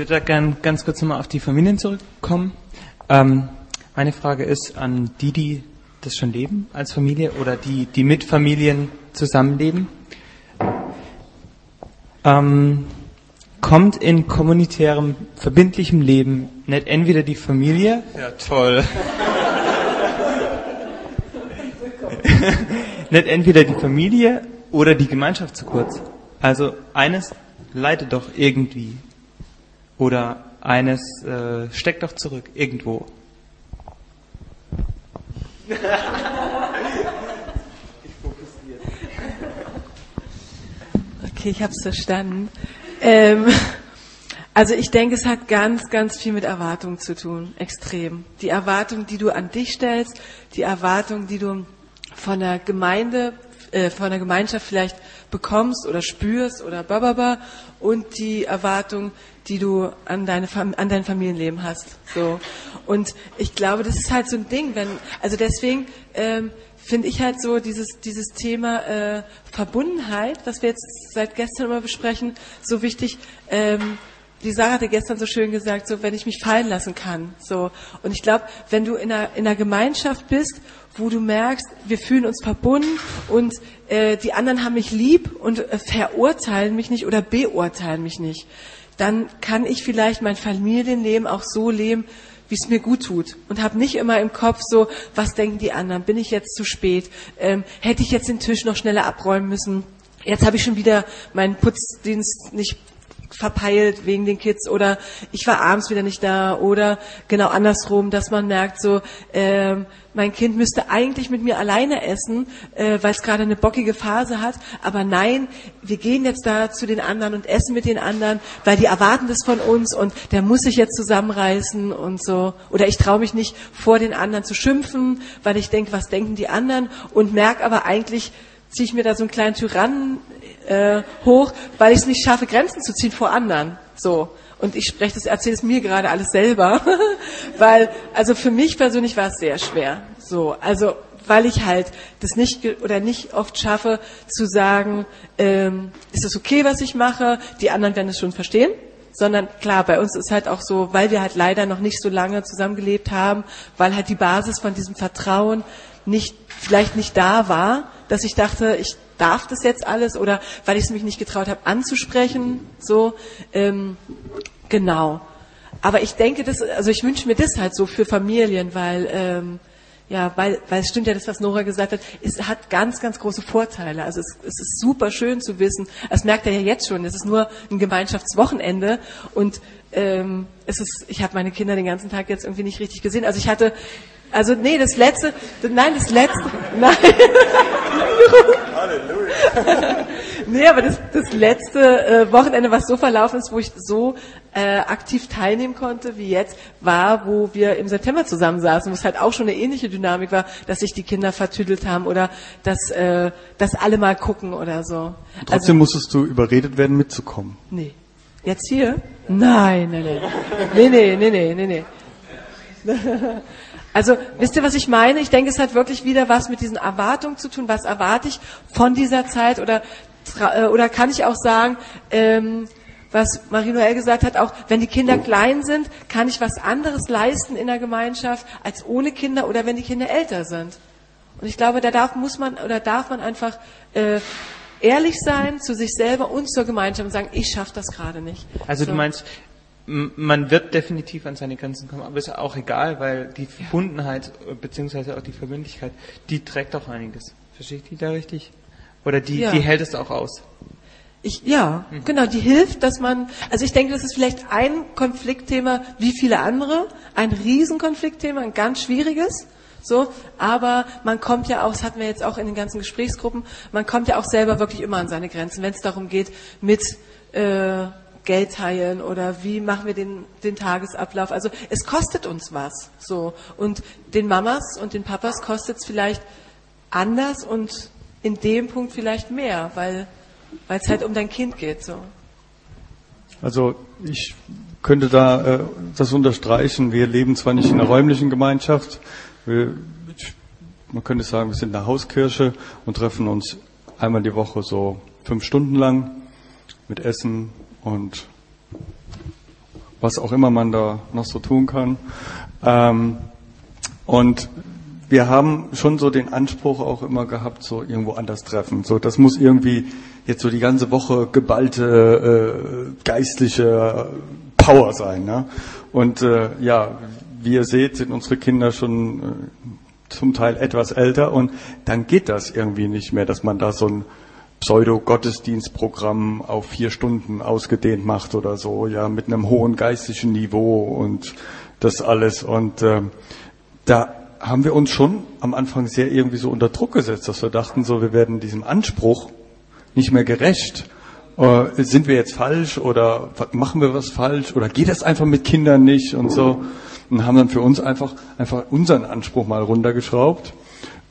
würde da gern ganz kurz nochmal auf die Familien zurückkommen. Ähm, meine Frage ist an die, die das schon leben als Familie oder die, die mit Familien zusammenleben. Ähm, kommt in kommunitärem, verbindlichem Leben nicht entweder die Familie, ja toll, nicht entweder die Familie oder die Gemeinschaft zu kurz. Also eines leitet doch irgendwie oder eines äh, steckt doch zurück irgendwo. Okay, ich habe es verstanden. Ähm, also ich denke, es hat ganz, ganz viel mit Erwartungen zu tun, extrem. Die Erwartung, die du an dich stellst, die Erwartung, die du von der Gemeinde, äh, von der Gemeinschaft vielleicht bekommst oder spürst oder bababa und die Erwartung, die du an, deine, an dein Familienleben hast. So. Und ich glaube, das ist halt so ein Ding, wenn, also deswegen ähm, finde ich halt so dieses, dieses Thema äh, Verbundenheit, was wir jetzt seit gestern immer besprechen, so wichtig. Ähm, die Sarah hatte gestern so schön gesagt, so wenn ich mich fallen lassen kann. So und ich glaube, wenn du in einer, in einer Gemeinschaft bist, wo du merkst, wir fühlen uns verbunden und äh, die anderen haben mich lieb und äh, verurteilen mich nicht oder beurteilen mich nicht, dann kann ich vielleicht mein Familienleben auch so leben, wie es mir gut tut und habe nicht immer im Kopf so, was denken die anderen? Bin ich jetzt zu spät? Ähm, hätte ich jetzt den Tisch noch schneller abräumen müssen? Jetzt habe ich schon wieder meinen Putzdienst nicht verpeilt wegen den Kids oder ich war abends wieder nicht da oder genau andersrum, dass man merkt, so ähm, mein Kind müsste eigentlich mit mir alleine essen, äh, weil es gerade eine bockige Phase hat, aber nein, wir gehen jetzt da zu den anderen und essen mit den anderen, weil die erwarten das von uns und der muss sich jetzt zusammenreißen und so. Oder ich traue mich nicht vor den anderen zu schimpfen, weil ich denke, was denken die anderen? Und merke aber eigentlich ziehe ich mir da so einen kleinen Tyrannen äh, hoch, weil ich es nicht schaffe, Grenzen zu ziehen vor anderen. So. Und ich spreche das, erzähle es mir gerade alles selber, weil, also für mich persönlich war es sehr schwer. So, also weil ich halt das nicht oder nicht oft schaffe zu sagen, ähm, ist es okay, was ich mache? Die anderen werden es schon verstehen. Sondern klar, bei uns ist halt auch so, weil wir halt leider noch nicht so lange zusammengelebt haben, weil halt die Basis von diesem Vertrauen nicht, vielleicht nicht da war, dass ich dachte, ich darf das jetzt alles oder weil ich es mich nicht getraut habe anzusprechen. So, ähm, genau. Aber ich denke, das, also ich wünsche mir das halt so für Familien, weil ähm, ja, weil, weil es stimmt ja das, was Nora gesagt hat, es hat ganz, ganz große Vorteile. Also es, es ist super schön zu wissen, das merkt er ja jetzt schon, es ist nur ein Gemeinschaftswochenende und ähm, es ist, ich habe meine Kinder den ganzen Tag jetzt irgendwie nicht richtig gesehen. Also ich hatte also nee, das letzte, nein, das letzte, nein. Halleluja. nee, aber das, das letzte äh, Wochenende, was so verlaufen ist, wo ich so äh, aktiv teilnehmen konnte wie jetzt, war, wo wir im September zusammensaßen, wo es halt auch schon eine ähnliche Dynamik war, dass sich die Kinder vertüdelt haben oder dass, äh, dass alle mal gucken oder so. Trotzdem also, musstest du überredet werden, mitzukommen. Nee. Jetzt hier? Nein, nein, nein. Nee, nee, nee, nee, nee, nee. Also wisst ihr, was ich meine? Ich denke, es hat wirklich wieder was mit diesen Erwartungen zu tun. Was erwarte ich von dieser Zeit? Oder, äh, oder kann ich auch sagen, ähm, was Marie-Noël gesagt hat, auch wenn die Kinder klein sind, kann ich was anderes leisten in der Gemeinschaft als ohne Kinder oder wenn die Kinder älter sind. Und ich glaube, da darf, muss man oder darf man einfach äh, ehrlich sein zu sich selber und zur Gemeinschaft und sagen, ich schaffe das gerade nicht. Also so. du meinst, man wird definitiv an seine Grenzen kommen, aber ist auch egal, weil die Verbundenheit äh, beziehungsweise auch die Verbindlichkeit, die trägt auch einiges. Verstehe ich die da richtig? Oder die, ja. die hält es auch aus? Ich, ja, mhm. genau, die hilft, dass man, also ich denke, das ist vielleicht ein Konfliktthema wie viele andere, ein Riesenkonfliktthema, ein ganz schwieriges, so, aber man kommt ja auch, das hatten wir jetzt auch in den ganzen Gesprächsgruppen, man kommt ja auch selber wirklich immer an seine Grenzen, wenn es darum geht, mit äh, Geld teilen oder wie machen wir den, den Tagesablauf. Also es kostet uns was. So. Und den Mamas und den Papas kostet es vielleicht anders und in dem Punkt vielleicht mehr, weil es halt um dein Kind geht. So. Also ich könnte da äh, das unterstreichen. Wir leben zwar nicht in einer räumlichen Gemeinschaft, wir, man könnte sagen, wir sind eine Hauskirche und treffen uns einmal die Woche so fünf Stunden lang mit Essen, und was auch immer man da noch so tun kann. Ähm, und wir haben schon so den Anspruch auch immer gehabt, so irgendwo anders treffen. So, das muss irgendwie jetzt so die ganze Woche geballte äh, geistliche Power sein. Ne? Und äh, ja, wie ihr seht, sind unsere Kinder schon äh, zum Teil etwas älter und dann geht das irgendwie nicht mehr, dass man da so ein Pseudo-Gottesdienstprogramm auf vier Stunden ausgedehnt macht oder so, ja, mit einem hohen geistlichen Niveau und das alles. Und äh, da haben wir uns schon am Anfang sehr irgendwie so unter Druck gesetzt, dass wir dachten, so, wir werden diesem Anspruch nicht mehr gerecht. Äh, sind wir jetzt falsch oder machen wir was falsch oder geht das einfach mit Kindern nicht und so? Und haben dann für uns einfach, einfach unseren Anspruch mal runtergeschraubt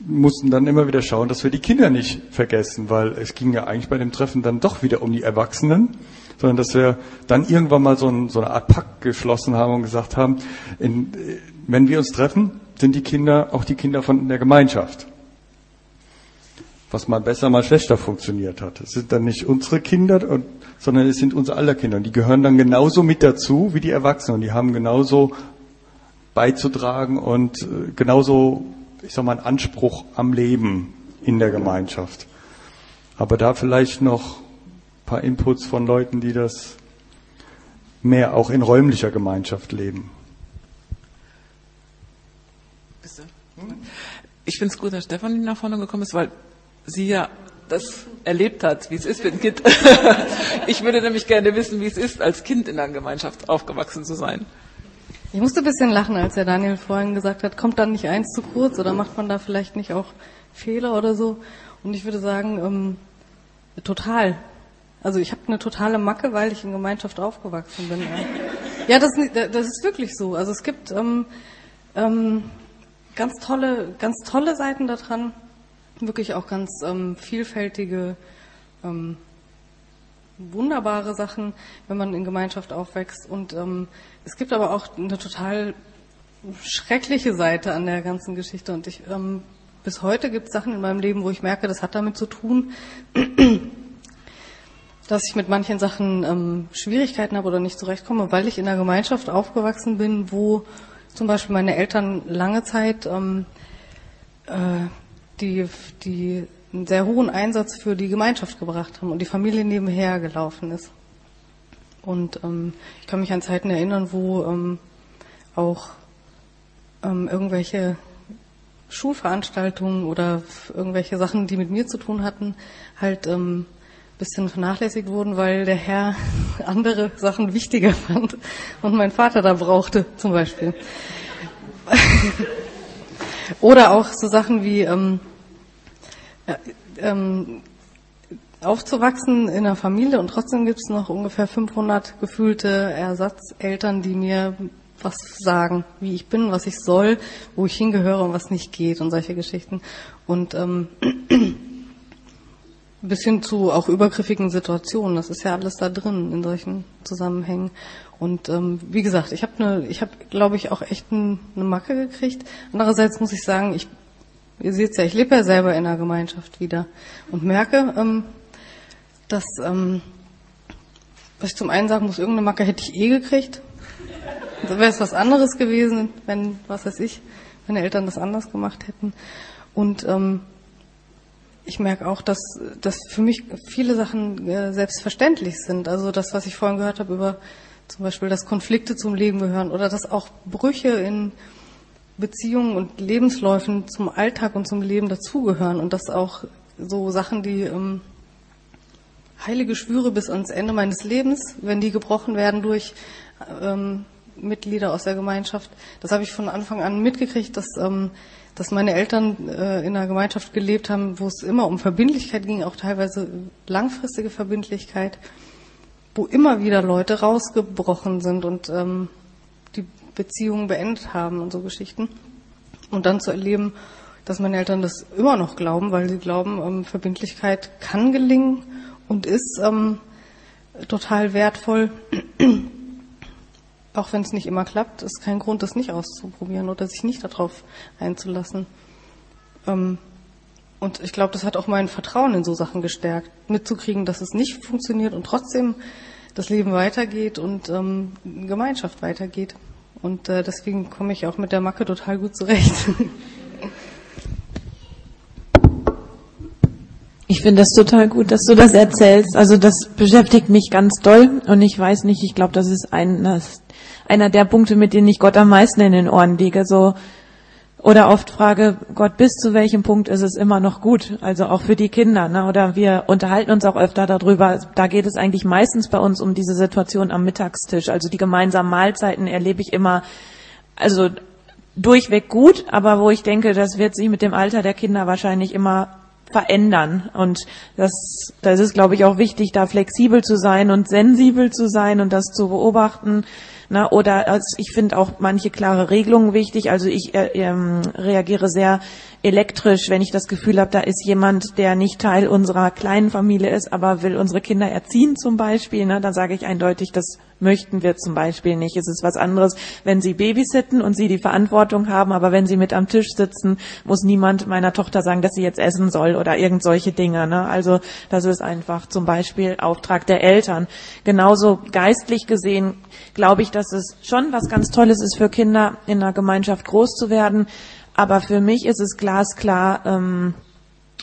mussten dann immer wieder schauen, dass wir die Kinder nicht vergessen, weil es ging ja eigentlich bei dem Treffen dann doch wieder um die Erwachsenen, sondern dass wir dann irgendwann mal so, ein, so eine Art Pakt geschlossen haben und gesagt haben, in, wenn wir uns treffen, sind die Kinder auch die Kinder von der Gemeinschaft. Was mal besser, mal schlechter funktioniert hat. Es sind dann nicht unsere Kinder, sondern es sind unsere aller Kinder. Und die gehören dann genauso mit dazu wie die Erwachsenen. Und die haben genauso beizutragen und äh, genauso ich sag mal, einen Anspruch am Leben in der Gemeinschaft. Aber da vielleicht noch ein paar Inputs von Leuten, die das mehr auch in räumlicher Gemeinschaft leben. Ich finde es gut, dass Stefan nach vorne gekommen ist, weil sie ja das erlebt hat, wie es ist, wenn Kind. ich würde nämlich gerne wissen, wie es ist, als Kind in einer Gemeinschaft aufgewachsen zu sein. Ich musste ein bisschen lachen, als der Daniel vorhin gesagt hat, kommt dann nicht eins zu kurz oder macht man da vielleicht nicht auch Fehler oder so? Und ich würde sagen, ähm, total. Also ich habe eine totale Macke, weil ich in Gemeinschaft aufgewachsen bin. Ja, das, das ist wirklich so. Also es gibt ähm, ähm, ganz tolle, ganz tolle Seiten daran, wirklich auch ganz ähm, vielfältige ähm, wunderbare Sachen, wenn man in Gemeinschaft aufwächst. Und ähm, es gibt aber auch eine total schreckliche Seite an der ganzen Geschichte. Und ich ähm, bis heute gibt es Sachen in meinem Leben, wo ich merke, das hat damit zu tun, dass ich mit manchen Sachen ähm, Schwierigkeiten habe oder nicht zurechtkomme, weil ich in einer Gemeinschaft aufgewachsen bin, wo zum Beispiel meine Eltern lange Zeit ähm, äh, die, die einen sehr hohen Einsatz für die Gemeinschaft gebracht haben und die Familie nebenher gelaufen ist. Und ähm, ich kann mich an Zeiten erinnern, wo ähm, auch ähm, irgendwelche Schulveranstaltungen oder irgendwelche Sachen, die mit mir zu tun hatten, halt ähm, bisschen vernachlässigt wurden, weil der Herr andere Sachen wichtiger fand und mein Vater da brauchte, zum Beispiel. Oder auch so Sachen wie ähm, ähm, aufzuwachsen in einer Familie und trotzdem gibt es noch ungefähr 500 gefühlte Ersatzeltern, die mir was sagen, wie ich bin, was ich soll, wo ich hingehöre und was nicht geht und solche Geschichten. Und ähm, bis hin zu auch übergriffigen Situationen. Das ist ja alles da drin in solchen Zusammenhängen. Und ähm, wie gesagt, ich habe eine, ich habe, glaube ich, auch echt ein, eine Macke gekriegt. Andererseits muss ich sagen, ich Ihr seht ja, ich lebe ja selber in einer Gemeinschaft wieder und merke, ähm, dass, ähm, was ich zum einen sagen muss, irgendeine Macke hätte ich eh gekriegt. Da wäre es was anderes gewesen, wenn, was weiß ich, meine Eltern das anders gemacht hätten. Und ähm, ich merke auch, dass, dass für mich viele Sachen äh, selbstverständlich sind. Also das, was ich vorhin gehört habe über zum Beispiel, dass Konflikte zum Leben gehören oder dass auch Brüche in Beziehungen und Lebensläufen zum Alltag und zum Leben dazugehören und dass auch so Sachen, die ähm, heilige Schwüre bis ans Ende meines Lebens, wenn die gebrochen werden durch ähm, Mitglieder aus der Gemeinschaft, das habe ich von Anfang an mitgekriegt, dass, ähm, dass meine Eltern äh, in einer Gemeinschaft gelebt haben, wo es immer um Verbindlichkeit ging, auch teilweise langfristige Verbindlichkeit, wo immer wieder Leute rausgebrochen sind und ähm, Beziehungen beendet haben und so Geschichten. Und dann zu erleben, dass meine Eltern das immer noch glauben, weil sie glauben, ähm, Verbindlichkeit kann gelingen und ist ähm, total wertvoll. Auch wenn es nicht immer klappt, ist kein Grund, das nicht auszuprobieren oder sich nicht darauf einzulassen. Ähm, und ich glaube, das hat auch mein Vertrauen in so Sachen gestärkt, mitzukriegen, dass es nicht funktioniert und trotzdem das Leben weitergeht und ähm, Gemeinschaft weitergeht. Und äh, deswegen komme ich auch mit der Macke total gut zurecht. Ich finde das total gut, dass du das erzählst. Also das beschäftigt mich ganz doll und ich weiß nicht, ich glaube, das ist ein, das, einer der Punkte, mit denen ich Gott am meisten in den Ohren liege. So oder oft frage Gott, bis zu welchem Punkt ist es immer noch gut? Also auch für die Kinder. Ne? Oder wir unterhalten uns auch öfter darüber. Da geht es eigentlich meistens bei uns um diese Situation am Mittagstisch. Also die gemeinsamen Mahlzeiten erlebe ich immer, also durchweg gut, aber wo ich denke, das wird sich mit dem Alter der Kinder wahrscheinlich immer verändern. Und das, das ist, glaube ich, auch wichtig, da flexibel zu sein und sensibel zu sein und das zu beobachten. Na, oder also ich finde auch manche klare Regelungen wichtig. Also ich äh, ähm, reagiere sehr elektrisch, wenn ich das Gefühl habe, da ist jemand, der nicht Teil unserer kleinen Familie ist, aber will unsere Kinder erziehen zum Beispiel. Ne, dann sage ich eindeutig, das möchten wir zum Beispiel nicht. Es ist was anderes, wenn sie babysitten und sie die Verantwortung haben, aber wenn sie mit am Tisch sitzen, muss niemand meiner Tochter sagen, dass sie jetzt essen soll oder irgend solche Dinge. Ne? Also das ist einfach zum Beispiel Auftrag der Eltern. Genauso geistlich gesehen glaube ich, dass es schon was ganz Tolles ist für Kinder, in einer Gemeinschaft groß zu werden. Aber für mich ist es glasklar, ähm,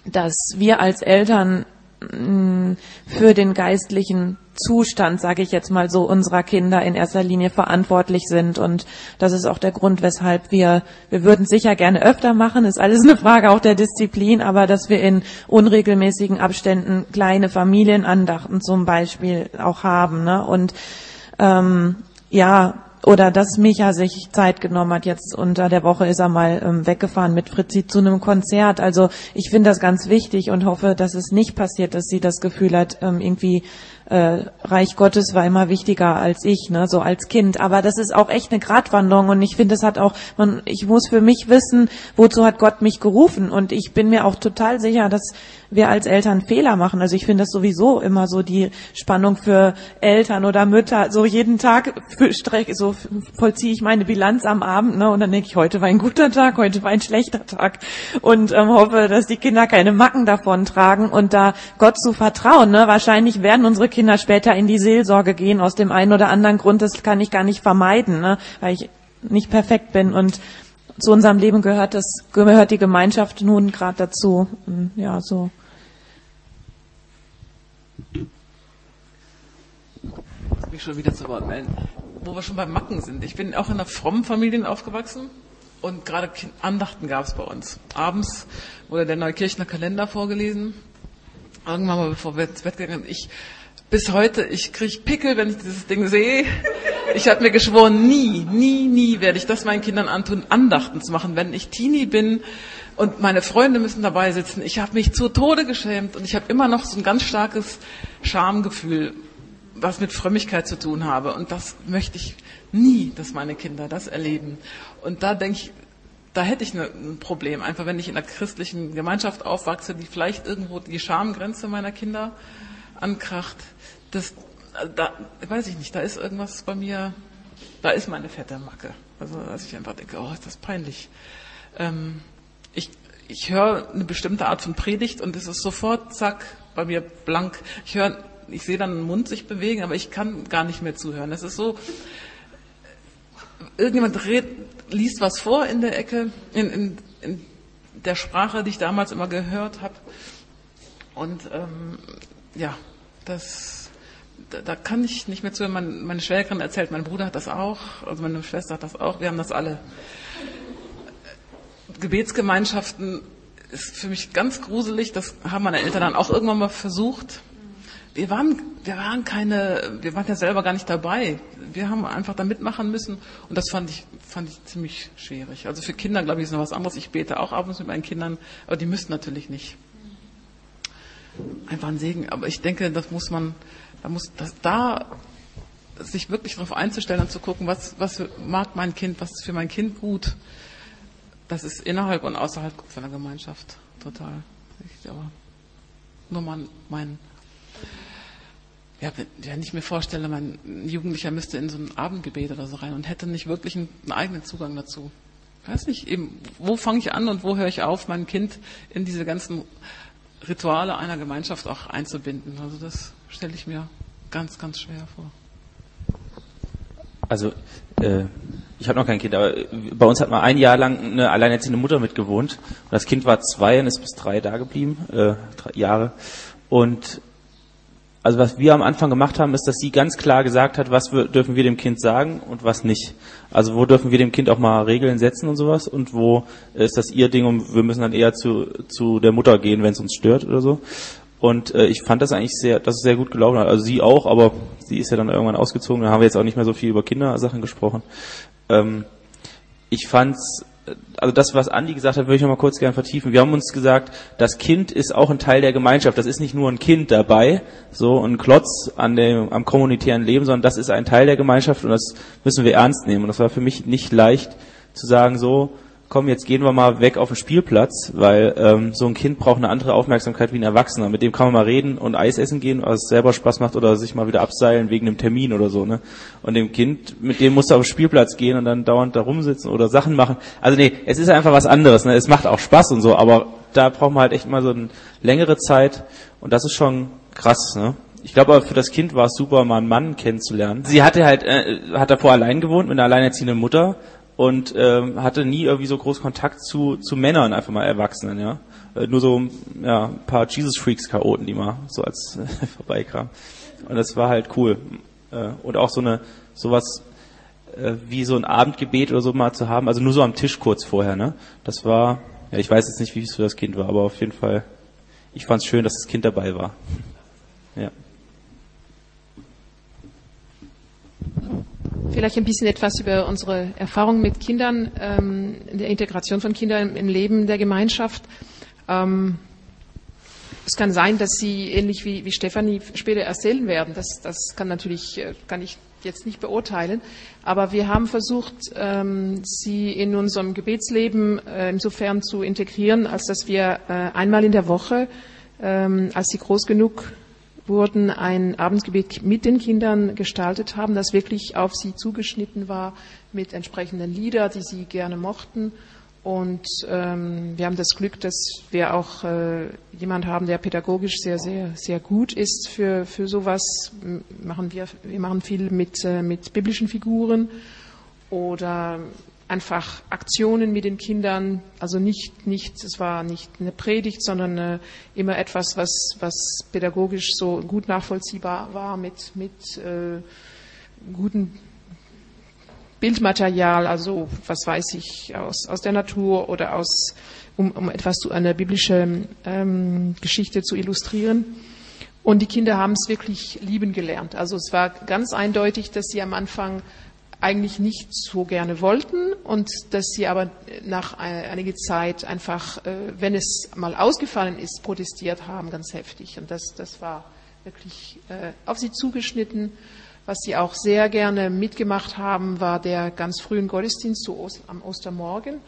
dass wir als Eltern mm, für den geistlichen Zustand, sage ich jetzt mal so, unserer Kinder in erster Linie verantwortlich sind. Und das ist auch der Grund, weshalb wir, wir würden sicher gerne öfter machen, ist alles eine Frage auch der Disziplin, aber dass wir in unregelmäßigen Abständen kleine Familienandachten zum Beispiel auch haben. Ne? Und ähm, ja, oder dass Micha sich Zeit genommen hat. Jetzt unter der Woche ist er mal ähm, weggefahren mit Fritzi zu einem Konzert. Also ich finde das ganz wichtig und hoffe, dass es nicht passiert, dass sie das Gefühl hat, ähm, irgendwie äh, Reich Gottes war immer wichtiger als ich, ne, so als Kind. Aber das ist auch echt eine Gratwanderung und ich finde, es hat auch, man, ich muss für mich wissen, wozu hat Gott mich gerufen und ich bin mir auch total sicher, dass wir als Eltern Fehler machen. Also ich finde das sowieso immer so die Spannung für Eltern oder Mütter. So jeden Tag so vollziehe ich meine Bilanz am Abend, ne, und dann denke ich, heute war ein guter Tag, heute war ein schlechter Tag und ähm, hoffe, dass die Kinder keine Macken davon tragen und da Gott zu vertrauen. Ne, wahrscheinlich werden unsere später in die Seelsorge gehen, aus dem einen oder anderen Grund, das kann ich gar nicht vermeiden, ne? weil ich nicht perfekt bin und zu unserem Leben gehört das, gehört die Gemeinschaft nun gerade dazu. Ja, so. Ich mich schon wieder zu Wort melden. Wo wir schon beim Macken sind. Ich bin auch in einer frommen Familie aufgewachsen und gerade Andachten gab es bei uns. Abends wurde der Neukirchner Kalender vorgelesen. Irgendwann mal, bevor wir ins Bett gegangen sind. Ich bis heute, ich kriege Pickel, wenn ich dieses Ding sehe. Ich habe mir geschworen, nie, nie, nie werde ich das meinen Kindern antun, Andachten zu machen. Wenn ich Teenie bin und meine Freunde müssen dabei sitzen, ich habe mich zu Tode geschämt und ich habe immer noch so ein ganz starkes Schamgefühl, was mit Frömmigkeit zu tun habe. Und das möchte ich nie, dass meine Kinder das erleben. Und da denke ich, da hätte ich ein Problem. Einfach wenn ich in einer christlichen Gemeinschaft aufwachse, die vielleicht irgendwo die Schamgrenze meiner Kinder ankracht, das, da, weiß ich nicht, da ist irgendwas bei mir, da ist meine fette Macke. Also, dass ich einfach denke, oh, ist das peinlich. Ähm, ich, ich höre eine bestimmte Art von Predigt und es ist sofort, zack, bei mir blank. Ich höre, ich sehe dann den Mund sich bewegen, aber ich kann gar nicht mehr zuhören. Es ist so, irgendjemand red, liest was vor in der Ecke, in, in, in der Sprache, die ich damals immer gehört habe. Und ähm, ja, das, da, da, kann ich nicht mehr zu. Meine, meine Schwägerin erzählt, mein Bruder hat das auch, also meine Schwester hat das auch, wir haben das alle. Gebetsgemeinschaften ist für mich ganz gruselig, das haben meine Eltern dann auch irgendwann mal versucht. Wir waren, wir waren keine, wir waren ja selber gar nicht dabei. Wir haben einfach da mitmachen müssen und das fand ich, fand ich ziemlich schwierig. Also für Kinder, glaube ich, ist noch was anderes. Ich bete auch abends mit meinen Kindern, aber die müssen natürlich nicht einfach ein Segen. Aber ich denke, das muss man, da muss das da sich wirklich darauf einzustellen und zu gucken, was, was mag mein Kind, was ist für mein Kind gut. Das ist innerhalb und außerhalb der Gemeinschaft total. Aber nur mal mein, ja, wenn ich mir vorstelle, mein Jugendlicher müsste in so ein Abendgebet oder so rein und hätte nicht wirklich einen, einen eigenen Zugang dazu. Ich weiß nicht, eben, wo fange ich an und wo höre ich auf, mein Kind in diese ganzen Rituale einer Gemeinschaft auch einzubinden. Also das stelle ich mir ganz, ganz schwer vor. Also äh, ich habe noch kein Kind, aber bei uns hat mal ein Jahr lang eine alleinerziehende Mutter mitgewohnt. Und das Kind war zwei und ist bis drei da geblieben, äh, drei Jahre. Und also was wir am Anfang gemacht haben, ist, dass sie ganz klar gesagt hat, was wir, dürfen wir dem Kind sagen und was nicht. Also wo dürfen wir dem Kind auch mal Regeln setzen und sowas und wo ist das ihr Ding und wir müssen dann eher zu, zu der Mutter gehen, wenn es uns stört oder so. Und äh, ich fand das eigentlich sehr, dass es sehr gut gelaufen hat. Also sie auch, aber sie ist ja dann irgendwann ausgezogen. Da haben wir jetzt auch nicht mehr so viel über Kindersachen gesprochen. Ähm, ich fand's, also das, was Andi gesagt hat, würde ich noch mal kurz gerne vertiefen. Wir haben uns gesagt, das Kind ist auch ein Teil der Gemeinschaft. Das ist nicht nur ein Kind dabei, so ein Klotz an dem, am kommunitären Leben, sondern das ist ein Teil der Gemeinschaft und das müssen wir ernst nehmen. Und das war für mich nicht leicht zu sagen, so, komm, jetzt gehen wir mal weg auf den Spielplatz, weil ähm, so ein Kind braucht eine andere Aufmerksamkeit wie ein Erwachsener. Mit dem kann man mal reden und Eis essen gehen, was selber Spaß macht oder sich mal wieder abseilen wegen einem Termin oder so. Ne? Und dem Kind, mit dem musst du auf den Spielplatz gehen und dann dauernd da rumsitzen oder Sachen machen. Also nee, es ist einfach was anderes. Ne? Es macht auch Spaß und so, aber da braucht man halt echt mal so eine längere Zeit und das ist schon krass. Ne? Ich glaube aber für das Kind war es super, mal einen Mann kennenzulernen. Sie hatte halt, äh, hat davor allein gewohnt mit einer alleinerziehenden Mutter und ähm, hatte nie irgendwie so groß Kontakt zu, zu Männern, einfach mal Erwachsenen, ja. Äh, nur so ja, ein paar Jesus-Freaks-Chaoten, die mal so als vorbeikamen. Und das war halt cool. Äh, und auch so eine sowas äh, wie so ein Abendgebet oder so mal zu haben, also nur so am Tisch kurz vorher, ne? Das war, ja, ich weiß jetzt nicht, wie es für das Kind war, aber auf jeden Fall, ich fand es schön, dass das Kind dabei war. Ja. Vielleicht ein bisschen etwas über unsere Erfahrung mit Kindern, ähm, der Integration von Kindern im Leben der Gemeinschaft. Ähm, es kann sein, dass Sie ähnlich wie, wie Stefanie später erzählen werden. Das, das kann natürlich, äh, kann ich jetzt nicht beurteilen. Aber wir haben versucht, ähm, sie in unserem Gebetsleben äh, insofern zu integrieren, als dass wir äh, einmal in der Woche, ähm, als sie groß genug wurden, ein Abendgebet mit den Kindern gestaltet haben, das wirklich auf sie zugeschnitten war mit entsprechenden Lieder, die sie gerne mochten. Und ähm, wir haben das Glück, dass wir auch äh, jemand haben, der pädagogisch sehr, sehr, sehr gut ist für, für sowas. Machen wir, wir machen viel mit, äh, mit biblischen Figuren oder einfach Aktionen mit den Kindern, also nicht, nicht, es war nicht eine Predigt, sondern äh, immer etwas, was, was pädagogisch so gut nachvollziehbar war mit, mit äh, guten Bildmaterial, also was weiß ich, aus, aus der Natur oder aus, um, um etwas zu einer biblischen ähm, Geschichte zu illustrieren. Und die Kinder haben es wirklich lieben gelernt. Also es war ganz eindeutig, dass sie am Anfang eigentlich nicht so gerne wollten und dass sie aber nach einiger Zeit einfach, äh, wenn es mal ausgefallen ist, protestiert haben, ganz heftig. Und das, das war wirklich äh, auf sie zugeschnitten. Was sie auch sehr gerne mitgemacht haben, war der ganz frühen Gottesdienst am Ostermorgen,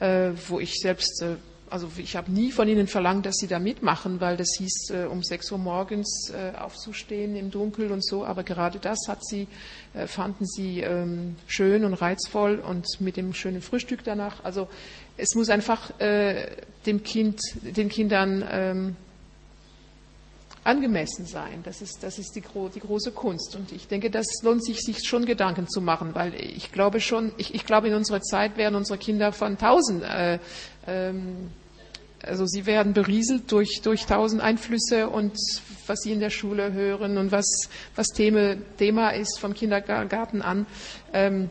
äh, wo ich selbst also ich habe nie von ihnen verlangt, dass sie da mitmachen, weil das hieß, äh, um 6 Uhr morgens äh, aufzustehen im Dunkeln und so. Aber gerade das hat sie, äh, fanden sie ähm, schön und reizvoll und mit dem schönen Frühstück danach. Also es muss einfach äh, dem Kind, den Kindern ähm, angemessen sein. Das ist, das ist die, die, große Kunst. Und ich denke, das lohnt sich, sich schon Gedanken zu machen, weil ich glaube schon, ich, ich glaube, in unserer Zeit werden unsere Kinder von tausend äh, ähm, also sie werden berieselt durch, durch tausend Einflüsse und was sie in der Schule hören und was, was Thema, Thema ist vom Kindergarten an. Ähm,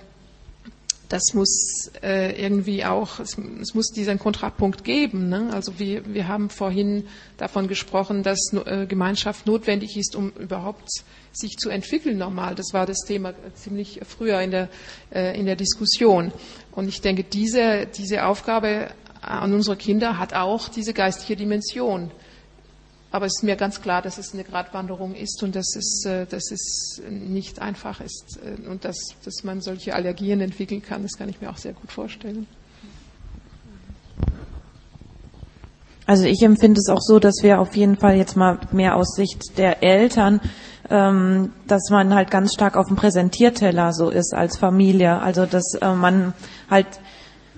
das muss äh, irgendwie auch, es, es, muss diesen Kontrapunkt geben. Ne? Also wir, wir haben vorhin davon gesprochen, dass äh, Gemeinschaft notwendig ist, um überhaupt sich zu entwickeln normal. Das war das Thema ziemlich früher in der, äh, in der Diskussion. Und ich denke, diese, diese Aufgabe an unsere Kinder hat auch diese geistliche Dimension. Aber es ist mir ganz klar, dass es eine Gratwanderung ist und dass es, äh, dass es nicht einfach ist äh, und dass, dass man solche Allergien entwickeln kann. Das kann ich mir auch sehr gut vorstellen. Also ich empfinde es auch so, dass wir auf jeden Fall jetzt mal mehr aus Sicht der Eltern, ähm, dass man halt ganz stark auf dem Präsentierteller so ist als Familie. Also dass äh, man halt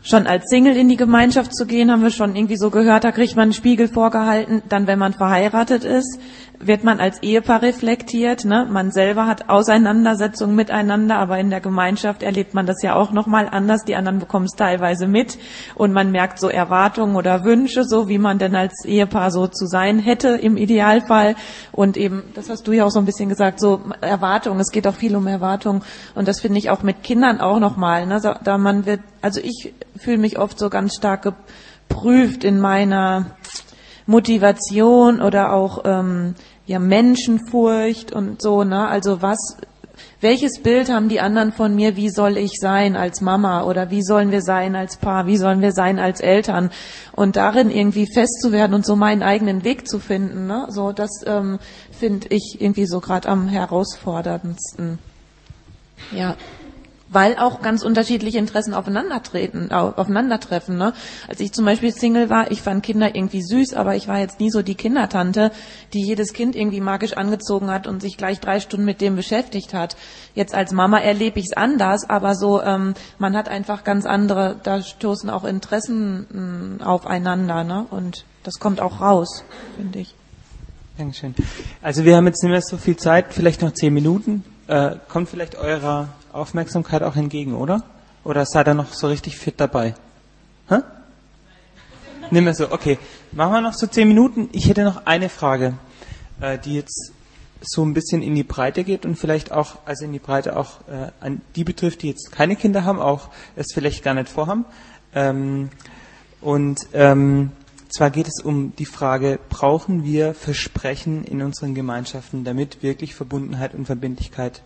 schon als Single in die Gemeinschaft zu gehen, haben wir schon irgendwie so gehört, da kriegt man einen Spiegel vorgehalten. Dann, wenn man verheiratet ist, wird man als Ehepaar reflektiert. Ne? Man selber hat Auseinandersetzungen miteinander, aber in der Gemeinschaft erlebt man das ja auch nochmal anders. Die anderen bekommen es teilweise mit und man merkt so Erwartungen oder Wünsche, so wie man denn als Ehepaar so zu sein hätte im Idealfall. Und eben, das hast du ja auch so ein bisschen gesagt, so Erwartungen. Es geht auch viel um Erwartungen und das finde ich auch mit Kindern auch nochmal. Ne? Da man wird, also ich fühle mich oft so ganz stark geprüft in meiner Motivation oder auch ähm, ja Menschenfurcht und so, ne? Also was welches Bild haben die anderen von mir, wie soll ich sein als Mama oder wie sollen wir sein als Paar, wie sollen wir sein als Eltern und darin irgendwie festzuwerden und so meinen eigenen Weg zu finden, ne? so das ähm, finde ich irgendwie so gerade am herausforderndsten. Ja weil auch ganz unterschiedliche Interessen aufeinandertreten, aufeinandertreffen. Ne? Als ich zum Beispiel Single war, ich fand Kinder irgendwie süß, aber ich war jetzt nie so die Kindertante, die jedes Kind irgendwie magisch angezogen hat und sich gleich drei Stunden mit dem beschäftigt hat. Jetzt als Mama erlebe ich es anders, aber so ähm, man hat einfach ganz andere, da stoßen auch Interessen mh, mm, aufeinander, ne? Und das kommt auch raus, finde ich. Dankeschön. Also wir haben jetzt nicht mehr so viel Zeit, vielleicht noch zehn Minuten. Äh, kommt vielleicht eurer Aufmerksamkeit auch entgegen, oder? Oder seid ihr noch so richtig fit dabei? Hä? Nimm wir so, okay. Machen wir noch so zehn Minuten. Ich hätte noch eine Frage, äh, die jetzt so ein bisschen in die Breite geht und vielleicht auch, also in die Breite auch äh, an die betrifft, die jetzt keine Kinder haben, auch es vielleicht gar nicht vorhaben. Ähm, und ähm, zwar geht es um die Frage, brauchen wir Versprechen in unseren Gemeinschaften, damit wirklich Verbundenheit und Verbindlichkeit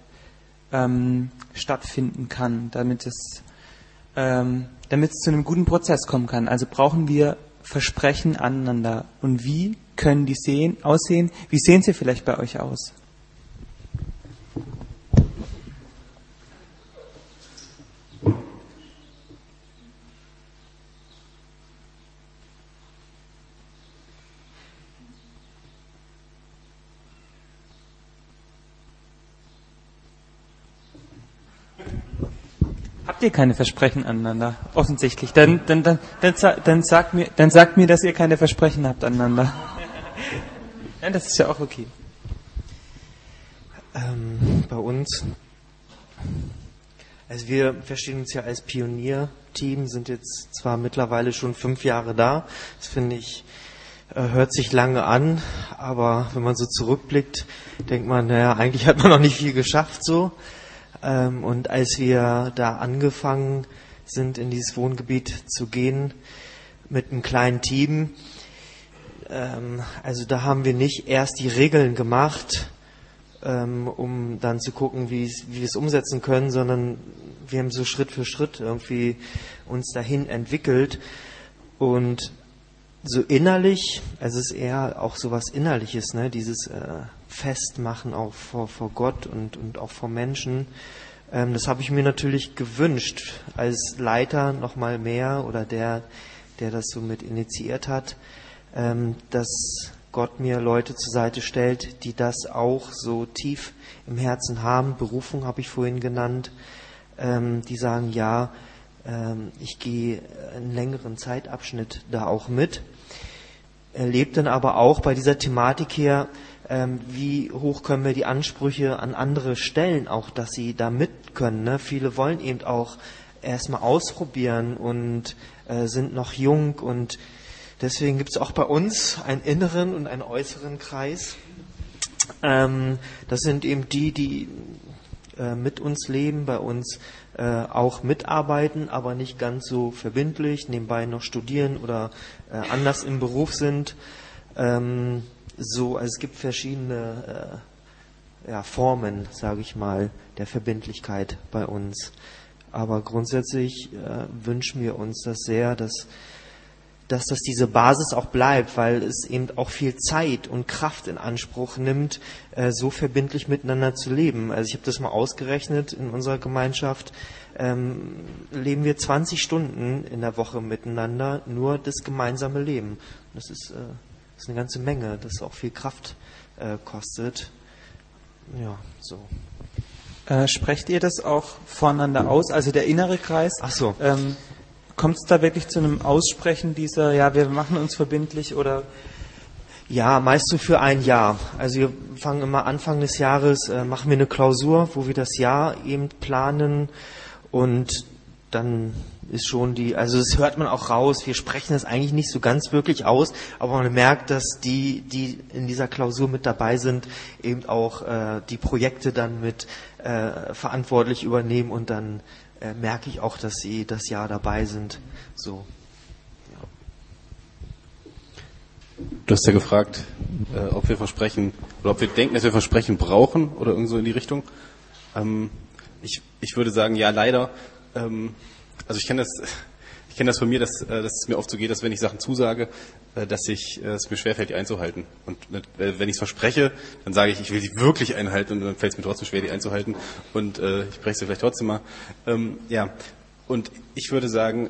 ähm, stattfinden kann, damit es, ähm, damit es zu einem guten Prozess kommen kann. Also brauchen wir Versprechen aneinander. Und wie können die sehen, aussehen? Wie sehen sie vielleicht bei euch aus? Habt ihr keine Versprechen aneinander, offensichtlich. Dann, dann, dann, dann, dann, sagt mir, dann sagt mir, dass ihr keine Versprechen habt aneinander. ja, das ist ja auch okay. Ähm, bei uns, also wir verstehen uns ja als Pionierteam, sind jetzt zwar mittlerweile schon fünf Jahre da, das finde ich, äh, hört sich lange an, aber wenn man so zurückblickt, denkt man, naja, eigentlich hat man noch nicht viel geschafft so. Ähm, und als wir da angefangen sind, in dieses Wohngebiet zu gehen, mit einem kleinen Team, ähm, also da haben wir nicht erst die Regeln gemacht, ähm, um dann zu gucken, wie, wir es umsetzen können, sondern wir haben so Schritt für Schritt irgendwie uns dahin entwickelt und so innerlich, also es ist eher auch so was Innerliches, ne? dieses äh, Festmachen auch vor, vor Gott und, und auch vor Menschen. Ähm, das habe ich mir natürlich gewünscht, als Leiter nochmal mehr oder der, der das so mit initiiert hat, ähm, dass Gott mir Leute zur Seite stellt, die das auch so tief im Herzen haben. Berufung habe ich vorhin genannt, ähm, die sagen, ja, ähm, ich gehe einen längeren Zeitabschnitt da auch mit. Erlebt dann aber auch bei dieser Thematik her, wie hoch können wir die Ansprüche an andere stellen, auch dass sie da mit können. Ne? Viele wollen eben auch erstmal ausprobieren und äh, sind noch jung und deswegen gibt es auch bei uns einen inneren und einen äußeren Kreis. Ähm, das sind eben die, die äh, mit uns leben, bei uns äh, auch mitarbeiten, aber nicht ganz so verbindlich, nebenbei noch studieren oder äh, anders im Beruf sind. Ähm, so, also es gibt verschiedene äh, ja, Formen, sage ich mal, der Verbindlichkeit bei uns. Aber grundsätzlich äh, wünschen wir uns das sehr, dass, dass das diese Basis auch bleibt, weil es eben auch viel Zeit und Kraft in Anspruch nimmt, äh, so verbindlich miteinander zu leben. Also ich habe das mal ausgerechnet in unserer Gemeinschaft. Ähm, leben wir 20 Stunden in der Woche miteinander, nur das gemeinsame Leben. Das ist äh, das ist eine ganze Menge, das auch viel Kraft äh, kostet. Ja, so. Äh, sprecht ihr das auch voneinander aus? Also der innere Kreis? Ach so. Ähm, kommt es da wirklich zu einem Aussprechen dieser, ja, wir machen uns verbindlich oder Ja, meist so für ein Jahr. Also wir fangen immer Anfang des Jahres, äh, machen wir eine Klausur, wo wir das Jahr eben planen und dann ist schon die, also das hört man auch raus, wir sprechen das eigentlich nicht so ganz wirklich aus, aber man merkt, dass die, die in dieser Klausur mit dabei sind, eben auch äh, die Projekte dann mit äh, verantwortlich übernehmen und dann äh, merke ich auch, dass sie das Jahr dabei sind. So. Du hast ja gefragt, äh, ob wir Versprechen oder ob wir denken, dass wir Versprechen brauchen oder irgend so in die Richtung. Ähm, ich, ich würde sagen, ja, leider. Ähm, also ich kenne das, ich kenne das von mir, dass, äh, dass es mir oft so geht, dass wenn ich Sachen zusage, äh, dass ich, äh, es mir schwerfällt, die einzuhalten. Und äh, wenn ich es verspreche, dann sage ich, ich will sie wirklich einhalten und dann fällt es mir trotzdem schwer, die einzuhalten. Und äh, ich breche sie vielleicht trotzdem mal. Ähm, ja, und ich würde sagen,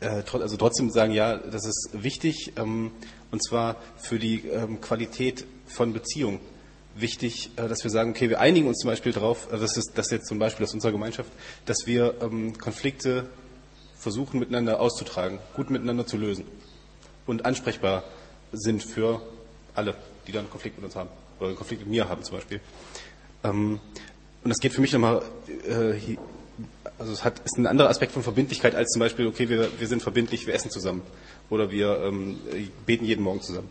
äh, also trotzdem sagen, ja, das ist wichtig. Ähm, und zwar für die ähm, Qualität von Beziehungen wichtig, äh, dass wir sagen, okay, wir einigen uns zum Beispiel darauf, äh, das ist das jetzt zum Beispiel aus unserer Gemeinschaft, dass wir ähm, Konflikte versuchen miteinander auszutragen, gut miteinander zu lösen und ansprechbar sind für alle, die dann Konflikt mit uns haben oder Konflikt mit mir haben zum Beispiel. Ähm, und das geht für mich nochmal, äh, also es hat, ist ein anderer Aspekt von Verbindlichkeit als zum Beispiel, okay, wir, wir sind verbindlich, wir essen zusammen oder wir ähm, beten jeden Morgen zusammen.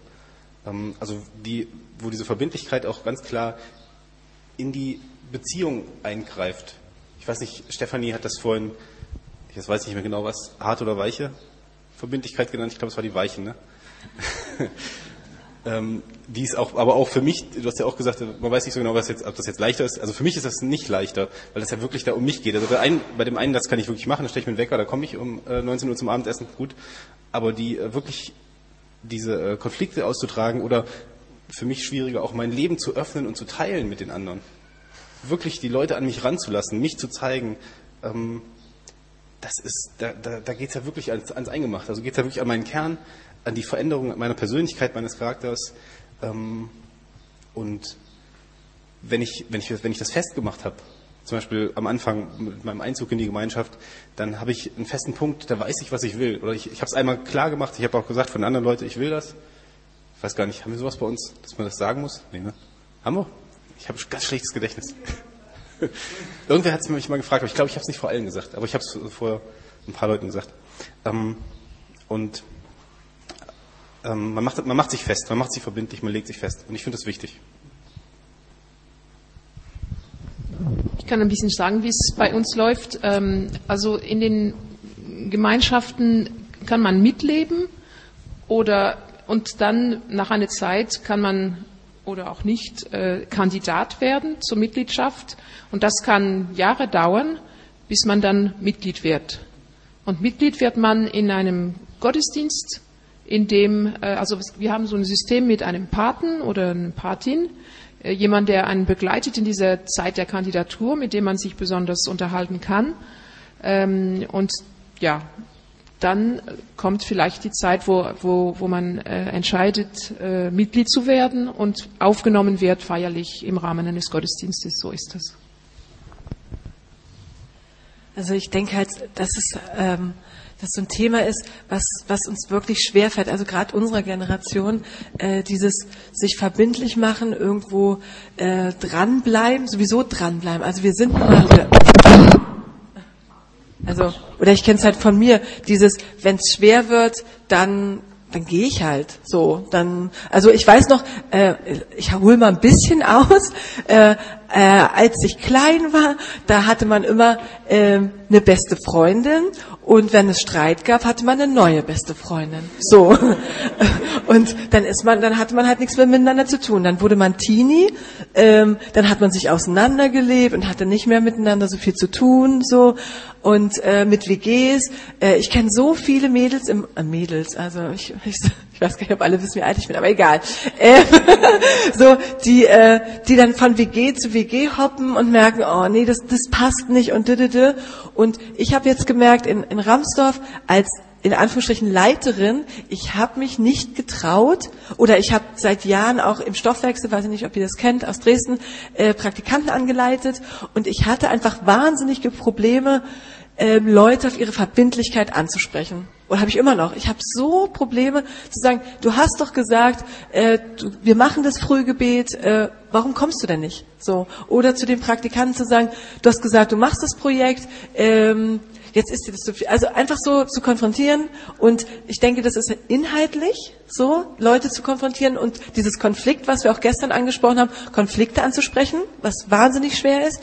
Also die, wo diese Verbindlichkeit auch ganz klar in die Beziehung eingreift. Ich weiß nicht, Stefanie hat das vorhin, ich weiß nicht mehr genau was, hart oder weiche Verbindlichkeit genannt. Ich glaube, es war die weichen, ne? ähm, die ist auch, aber auch für mich, du hast ja auch gesagt, man weiß nicht so genau, was jetzt, ob das jetzt leichter ist. Also für mich ist das nicht leichter, weil es ja wirklich da um mich geht. Also bei, einen, bei dem einen, das kann ich wirklich machen, da stelle ich mir einen Wecker, da komme ich um äh, 19 Uhr zum Abendessen, gut. Aber die äh, wirklich diese äh, Konflikte auszutragen oder für mich schwieriger, auch mein Leben zu öffnen und zu teilen mit den anderen. Wirklich die Leute an mich ranzulassen, mich zu zeigen, ähm, das ist, da, da, da geht es ja wirklich ans, ans Eingemachte. Also geht es ja wirklich an meinen Kern, an die Veränderung meiner Persönlichkeit, meines Charakters. Ähm, und wenn ich, wenn, ich, wenn ich das festgemacht habe, zum Beispiel am Anfang mit meinem Einzug in die Gemeinschaft, dann habe ich einen festen Punkt, da weiß ich, was ich will. Oder ich, ich habe es einmal klar gemacht, ich habe auch gesagt von anderen Leuten, ich will das. Ich weiß gar nicht, haben wir sowas bei uns, dass man das sagen muss? Nee, ne? Haben wir? Ich habe ein ganz schlechtes Gedächtnis. Irgendwer hat es mich mal gefragt, aber ich glaube, ich habe es nicht vor allen gesagt, aber ich habe es vor ein paar Leuten gesagt. Ähm, und ähm, man, macht, man macht sich fest, man macht sich verbindlich, man legt sich fest. Und ich finde das wichtig. Ich kann ein bisschen sagen, wie es bei uns läuft. Ähm, also in den Gemeinschaften kann man mitleben oder und dann nach einer Zeit kann man oder auch nicht äh, Kandidat werden zur Mitgliedschaft. Und das kann Jahre dauern, bis man dann Mitglied wird. Und Mitglied wird man in einem Gottesdienst, in dem, äh, also wir haben so ein System mit einem Paten oder einer Patin, äh, jemand, der einen begleitet in dieser Zeit der Kandidatur, mit dem man sich besonders unterhalten kann. Ähm, und ja, dann kommt vielleicht die Zeit, wo, wo, wo man äh, entscheidet, äh, Mitglied zu werden und aufgenommen wird feierlich im Rahmen eines Gottesdienstes. So ist das. Also ich denke halt, dass es ähm, dass so ein Thema ist, was, was uns wirklich schwerfällt. Also gerade unserer Generation, äh, dieses sich verbindlich machen, irgendwo äh, dranbleiben, sowieso dranbleiben. Also wir sind mal, also oder ich kenne es halt von mir, dieses, wenn es schwer wird, dann dann gehe ich halt so. Dann, also ich weiß noch, äh, ich hole mal ein bisschen aus. Äh, äh, als ich klein war, da hatte man immer äh, eine beste Freundin und wenn es Streit gab, hatte man eine neue beste Freundin. So. Und dann ist man, dann hatte man halt nichts mehr miteinander zu tun. Dann wurde man Teenie, ähm, dann hat man sich auseinandergelebt und hatte nicht mehr miteinander so viel zu tun. So. Und äh, mit WGs, äh, ich kenne so viele Mädels im äh, Mädels, also ich, ich, ich weiß gar nicht, ob alle wissen, wie alt ich bin, aber egal. Äh, so, die, äh, die dann von WG zu WG hoppen und merken, oh nee, das, das passt nicht und didede. Und ich habe jetzt gemerkt, in, in Ramsdorf als in Anführungsstrichen Leiterin, ich habe mich nicht getraut oder ich habe seit Jahren auch im Stoffwechsel, weiß ich nicht, ob ihr das kennt, aus Dresden, äh, Praktikanten angeleitet und ich hatte einfach wahnsinnige Probleme, ähm, Leute auf ihre Verbindlichkeit anzusprechen. Oder habe ich immer noch. Ich habe so Probleme zu sagen, du hast doch gesagt, äh, du, wir machen das Frühgebet, äh, warum kommst du denn nicht? So. Oder zu den Praktikanten zu sagen, du hast gesagt, du machst das Projekt, ähm, jetzt ist dir das zu viel. Also einfach so zu konfrontieren und ich denke, das ist inhaltlich so, Leute zu konfrontieren und dieses Konflikt, was wir auch gestern angesprochen haben, Konflikte anzusprechen, was wahnsinnig schwer ist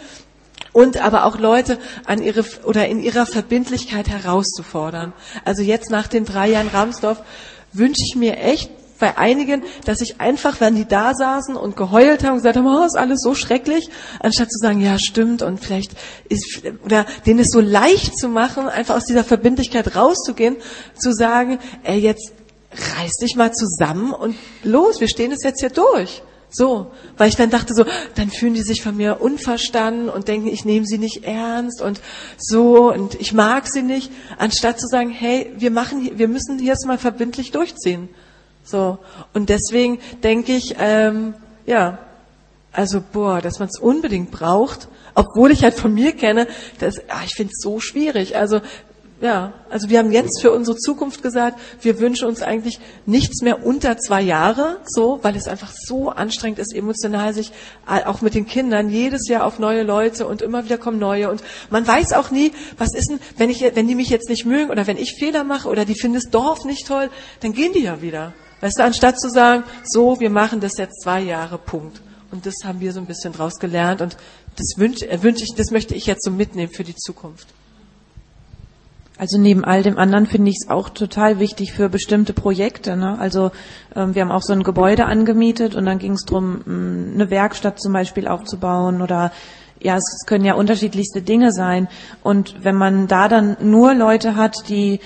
und aber auch Leute an ihre oder in ihrer Verbindlichkeit herauszufordern. Also jetzt nach den drei Jahren Ramsdorf wünsche ich mir echt bei einigen, dass ich einfach, wenn die da saßen und geheult haben, gesagt haben, oh, ist alles so schrecklich, anstatt zu sagen, ja, stimmt und vielleicht ist, oder denen es so leicht zu machen, einfach aus dieser Verbindlichkeit rauszugehen, zu sagen, ey, jetzt reiß dich mal zusammen und los, wir stehen es jetzt hier durch. So, weil ich dann dachte so, dann fühlen die sich von mir unverstanden und denken, ich nehme sie nicht ernst und so und ich mag sie nicht, anstatt zu sagen, hey, wir machen, wir müssen hier jetzt mal verbindlich durchziehen. So und deswegen denke ich, ähm, ja, also boah, dass man es unbedingt braucht, obwohl ich halt von mir kenne, dass, ach, ich finde es so schwierig. Also ja, also wir haben jetzt für unsere Zukunft gesagt, wir wünschen uns eigentlich nichts mehr unter zwei Jahre, so, weil es einfach so anstrengend ist, emotional sich auch mit den Kindern jedes Jahr auf neue Leute und immer wieder kommen neue und man weiß auch nie, was ist denn, wenn ich, wenn die mich jetzt nicht mögen oder wenn ich Fehler mache oder die finden das Dorf nicht toll, dann gehen die ja wieder. Weißt du, anstatt zu sagen, so, wir machen das jetzt zwei Jahre, Punkt. Und das haben wir so ein bisschen draus gelernt und das wünsche äh, wünsch ich, das möchte ich jetzt so mitnehmen für die Zukunft. Also neben all dem anderen finde ich es auch total wichtig für bestimmte Projekte. Ne? Also ähm, wir haben auch so ein Gebäude angemietet und dann ging es darum, eine Werkstatt zum Beispiel aufzubauen oder ja, es können ja unterschiedlichste Dinge sein. Und wenn man da dann nur Leute hat, die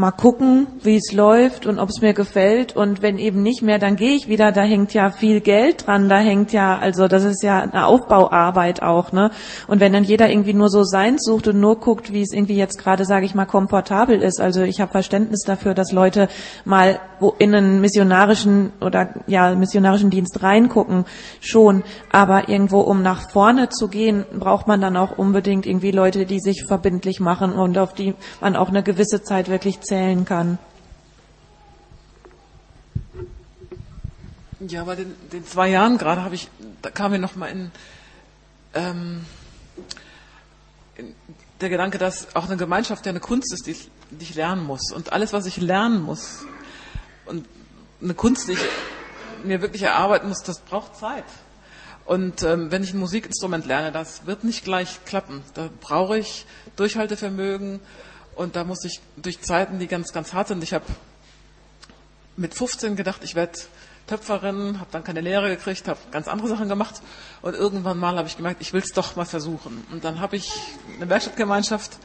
mal gucken, wie es läuft und ob es mir gefällt. Und wenn eben nicht mehr, dann gehe ich wieder. Da hängt ja viel Geld dran. Da hängt ja, also das ist ja eine Aufbauarbeit auch. Ne? Und wenn dann jeder irgendwie nur so seins sucht und nur guckt, wie es irgendwie jetzt gerade, sage ich mal, komfortabel ist. Also ich habe Verständnis dafür, dass Leute mal in einen missionarischen oder ja missionarischen Dienst reingucken schon. Aber irgendwo, um nach vorne zu gehen, braucht man dann auch unbedingt irgendwie Leute, die sich verbindlich machen und auf die man auch eine gewisse Zeit wirklich zählen kann. Ja, bei den, den zwei Jahren gerade habe ich, da kam mir noch mal in, ähm, in, der Gedanke, dass auch eine Gemeinschaft ja eine Kunst ist, die ich, die ich lernen muss. Und alles, was ich lernen muss und eine Kunst, die ich mir wirklich erarbeiten muss, das braucht Zeit. Und ähm, wenn ich ein Musikinstrument lerne, das wird nicht gleich klappen. Da brauche ich Durchhaltevermögen, und da musste ich durch Zeiten, die ganz, ganz hart sind. Ich habe mit 15 gedacht, ich werde Töpferin, habe dann keine Lehre gekriegt, habe ganz andere Sachen gemacht. Und irgendwann mal habe ich gemerkt, ich will es doch mal versuchen. Und dann habe ich eine Werkstattgemeinschaft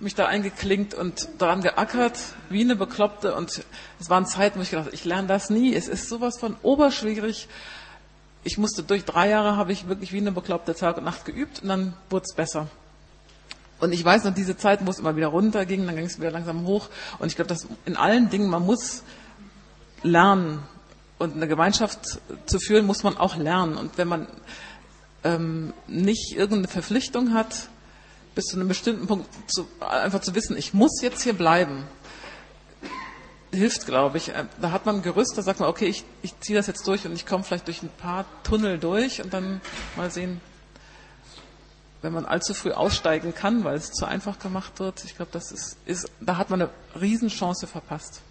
mich da eingeklinkt und daran geackert, wie eine Bekloppte. Und es waren Zeiten, wo ich gedacht habe, ich lerne das nie. Es ist sowas von oberschwierig. Ich musste durch drei Jahre habe ich wirklich wie eine Bekloppte Tag und Nacht geübt und dann wurde es besser. Und ich weiß noch diese Zeit, wo es immer wieder runterging, dann ging es wieder langsam hoch. Und ich glaube, dass in allen Dingen, man muss lernen. Und eine Gemeinschaft zu führen, muss man auch lernen. Und wenn man ähm, nicht irgendeine Verpflichtung hat, bis zu einem bestimmten Punkt zu, einfach zu wissen, ich muss jetzt hier bleiben, hilft, glaube ich. Äh, da hat man ein Gerüst, da sagt man, okay, ich, ich ziehe das jetzt durch und ich komme vielleicht durch ein paar Tunnel durch und dann mal sehen, wenn man allzu früh aussteigen kann, weil es zu einfach gemacht wird, ich glaube, das ist, ist, da hat man eine Riesenchance verpasst.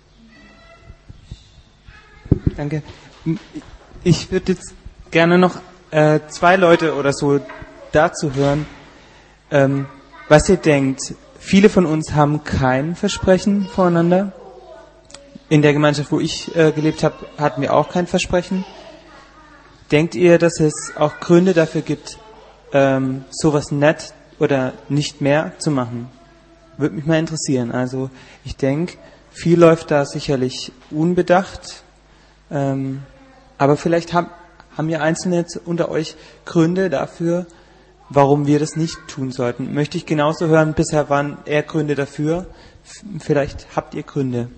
Danke. Ich würde jetzt gerne noch äh, zwei Leute oder so dazu hören, ähm, was ihr denkt. Viele von uns haben kein Versprechen voreinander. In der Gemeinschaft, wo ich äh, gelebt habe, hatten wir auch kein Versprechen. Denkt ihr, dass es auch Gründe dafür gibt, ähm, sowas nett oder nicht mehr zu machen. Würde mich mal interessieren. Also ich denke, viel läuft da sicherlich unbedacht, ähm, aber vielleicht haben, haben ja Einzelne unter euch Gründe dafür, warum wir das nicht tun sollten. Möchte ich genauso hören, bisher waren eher Gründe dafür. Vielleicht habt ihr Gründe.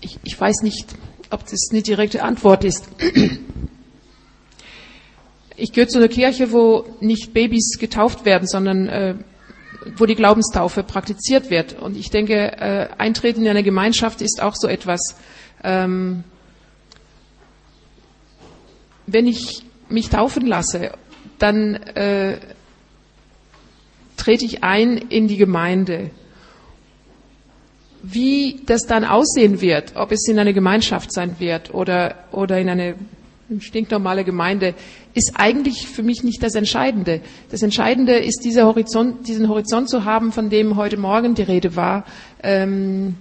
Ich, ich weiß nicht, ob das eine direkte Antwort ist. ich gehöre zu einer Kirche, wo nicht Babys getauft werden, sondern äh, wo die Glaubenstaufe praktiziert wird. Und ich denke, äh, Eintreten in eine Gemeinschaft ist auch so etwas. Ähm, wenn ich mich taufen lasse, dann äh, trete ich ein in die Gemeinde. Wie das dann aussehen wird, ob es in einer Gemeinschaft sein wird oder, oder in eine stinknormale Gemeinde, ist eigentlich für mich nicht das Entscheidende. Das Entscheidende ist, dieser Horizont, diesen Horizont zu haben, von dem heute Morgen die Rede war, ähm,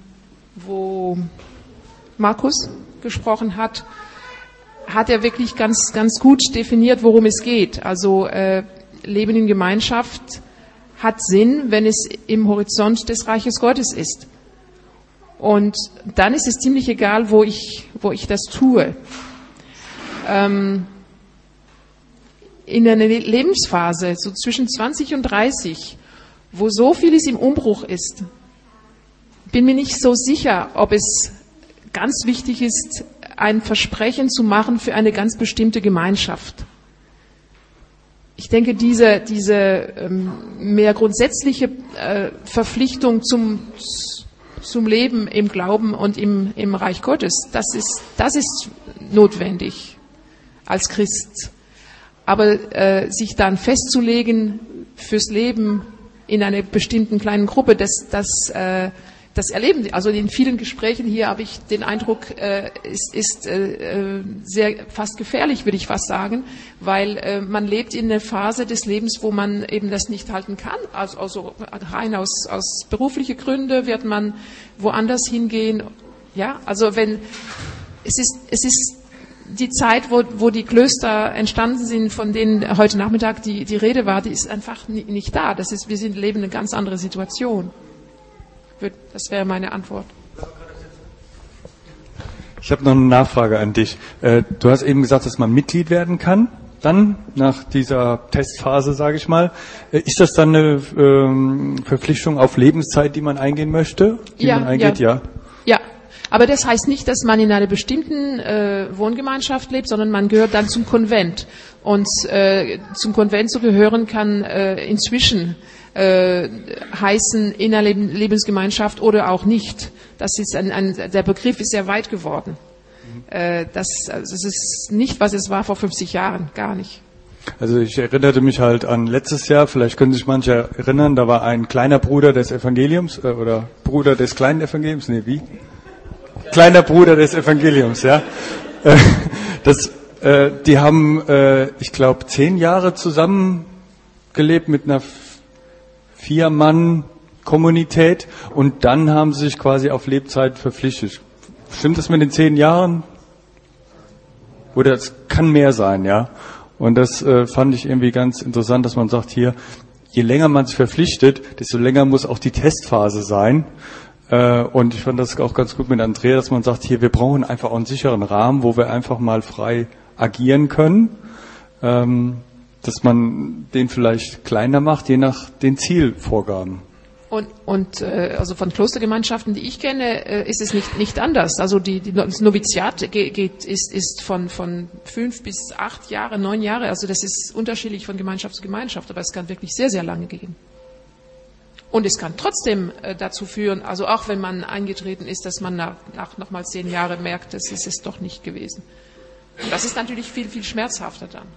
wo Markus gesprochen hat, hat er wirklich ganz, ganz gut definiert, worum es geht. Also äh, Leben in Gemeinschaft hat Sinn, wenn es im Horizont des Reiches Gottes ist. Und dann ist es ziemlich egal, wo ich, wo ich das tue. Ähm, in einer Lebensphase, so zwischen 20 und 30, wo so vieles im Umbruch ist, bin mir nicht so sicher, ob es ganz wichtig ist, ein Versprechen zu machen für eine ganz bestimmte Gemeinschaft. Ich denke, diese, diese ähm, mehr grundsätzliche äh, Verpflichtung zum, zum Leben im Glauben und im, im Reich Gottes, das ist, das ist notwendig als Christ. Aber äh, sich dann festzulegen fürs Leben in einer bestimmten kleinen Gruppe, das, das äh, das erleben sie. Also in vielen Gesprächen hier habe ich den Eindruck, äh, ist, ist äh, äh, sehr fast gefährlich, würde ich fast sagen, weil äh, man lebt in einer Phase des Lebens, wo man eben das nicht halten kann. Also, also rein aus, aus berufliche Gründe wird man woanders hingehen. Ja, also wenn es ist, es ist die Zeit, wo, wo die Klöster entstanden sind, von denen heute Nachmittag die, die Rede war, die ist einfach nicht da. Das ist, wir sind leben eine ganz andere Situation. Das wäre meine Antwort. Ich habe noch eine Nachfrage an dich. Äh, du hast eben gesagt, dass man Mitglied werden kann. Dann, nach dieser Testphase, sage ich mal, äh, ist das dann eine ähm, Verpflichtung auf Lebenszeit, die man eingehen möchte? Die ja, man eingeht? ja. ja. Ja, aber das heißt nicht, dass man in einer bestimmten äh, Wohngemeinschaft lebt, sondern man gehört dann zum Konvent. Und äh, zum Konvent zu gehören kann äh, inzwischen äh, heißen in einer Lebensgemeinschaft oder auch nicht. Das ist ein, ein, der Begriff ist sehr weit geworden. Äh, das, also es ist nicht, was es war vor 50 Jahren, gar nicht. Also ich erinnerte mich halt an letztes Jahr, vielleicht können sich manche erinnern, da war ein kleiner Bruder des Evangeliums äh, oder Bruder des kleinen Evangeliums, nee, wie? Kleiner Bruder des Evangeliums, ja. Äh, das, äh, die haben, äh, ich glaube, zehn Jahre zusammen gelebt mit einer Vier-Mann-Kommunität und dann haben sie sich quasi auf Lebzeit verpflichtet. Stimmt das mit den zehn Jahren? Oder es kann mehr sein, ja? Und das äh, fand ich irgendwie ganz interessant, dass man sagt hier, je länger man sich verpflichtet, desto länger muss auch die Testphase sein. Äh, und ich fand das auch ganz gut mit Andrea, dass man sagt, hier, wir brauchen einfach auch einen sicheren Rahmen, wo wir einfach mal frei agieren können. Ähm, dass man den vielleicht kleiner macht, je nach den Zielvorgaben. Und, und äh, also von Klostergemeinschaften, die ich kenne, äh, ist es nicht, nicht anders. Also die, die das Noviziat geht, ist, ist von, von fünf bis acht Jahre, neun Jahre. Also das ist unterschiedlich von Gemeinschaft zu Gemeinschaft, aber es kann wirklich sehr, sehr lange gehen. Und es kann trotzdem äh, dazu führen, also auch wenn man eingetreten ist, dass man nach, nach nochmal zehn Jahren merkt, das ist es doch nicht gewesen. Und das ist natürlich viel, viel schmerzhafter dann.